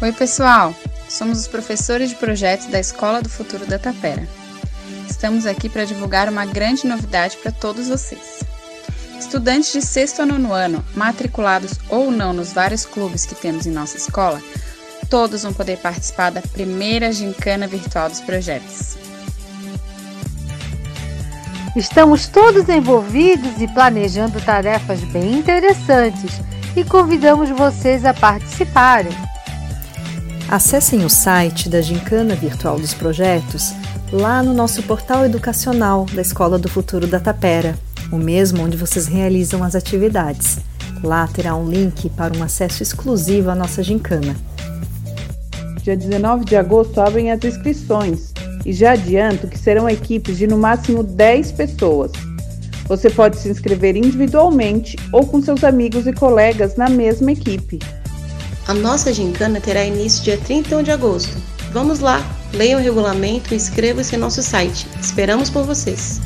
Oi, pessoal! Somos os professores de projetos da Escola do Futuro da Tapera. Estamos aqui para divulgar uma grande novidade para todos vocês. Estudantes de sexto a nono ano, matriculados ou não nos vários clubes que temos em nossa escola, todos vão poder participar da primeira gincana virtual dos projetos. Estamos todos envolvidos e planejando tarefas bem interessantes e convidamos vocês a participarem. Acessem o site da Gincana Virtual dos Projetos lá no nosso portal educacional da Escola do Futuro da Tapera, o mesmo onde vocês realizam as atividades. Lá terá um link para um acesso exclusivo à nossa gincana. Dia 19 de agosto abrem as inscrições e já adianto que serão equipes de no máximo 10 pessoas. Você pode se inscrever individualmente ou com seus amigos e colegas na mesma equipe. A nossa gincana terá início dia 31 de agosto. Vamos lá, leia o regulamento e inscreva-se em nosso site. Esperamos por vocês!